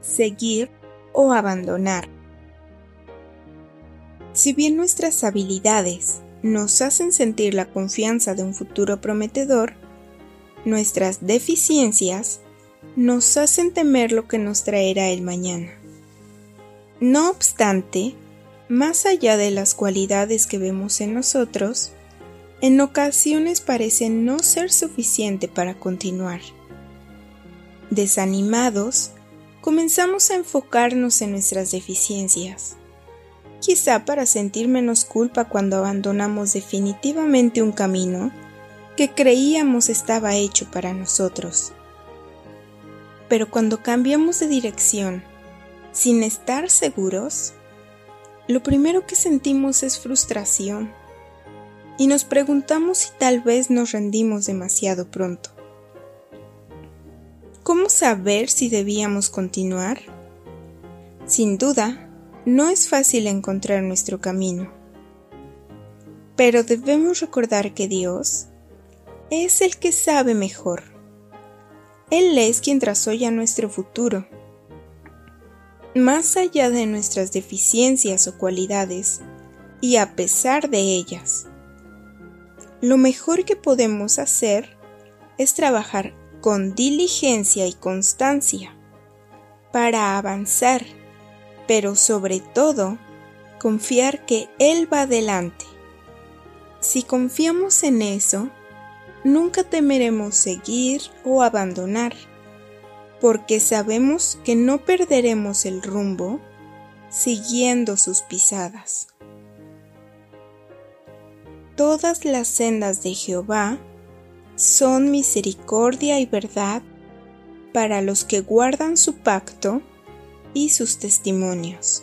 seguir o abandonar. Si bien nuestras habilidades nos hacen sentir la confianza de un futuro prometedor, nuestras deficiencias nos hacen temer lo que nos traerá el mañana. No obstante, más allá de las cualidades que vemos en nosotros, en ocasiones parecen no ser suficiente para continuar. Desanimados, comenzamos a enfocarnos en nuestras deficiencias, quizá para sentir menos culpa cuando abandonamos definitivamente un camino que creíamos estaba hecho para nosotros. Pero cuando cambiamos de dirección sin estar seguros, lo primero que sentimos es frustración y nos preguntamos si tal vez nos rendimos demasiado pronto. ¿Cómo saber si debíamos continuar? Sin duda, no es fácil encontrar nuestro camino. Pero debemos recordar que Dios es el que sabe mejor. Él es quien trazó ya nuestro futuro más allá de nuestras deficiencias o cualidades, y a pesar de ellas. Lo mejor que podemos hacer es trabajar con diligencia y constancia para avanzar, pero sobre todo confiar que Él va adelante. Si confiamos en eso, nunca temeremos seguir o abandonar porque sabemos que no perderemos el rumbo siguiendo sus pisadas. Todas las sendas de Jehová son misericordia y verdad para los que guardan su pacto y sus testimonios.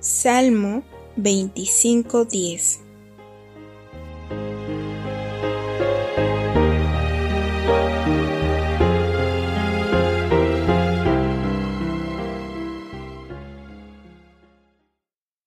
Salmo 25:10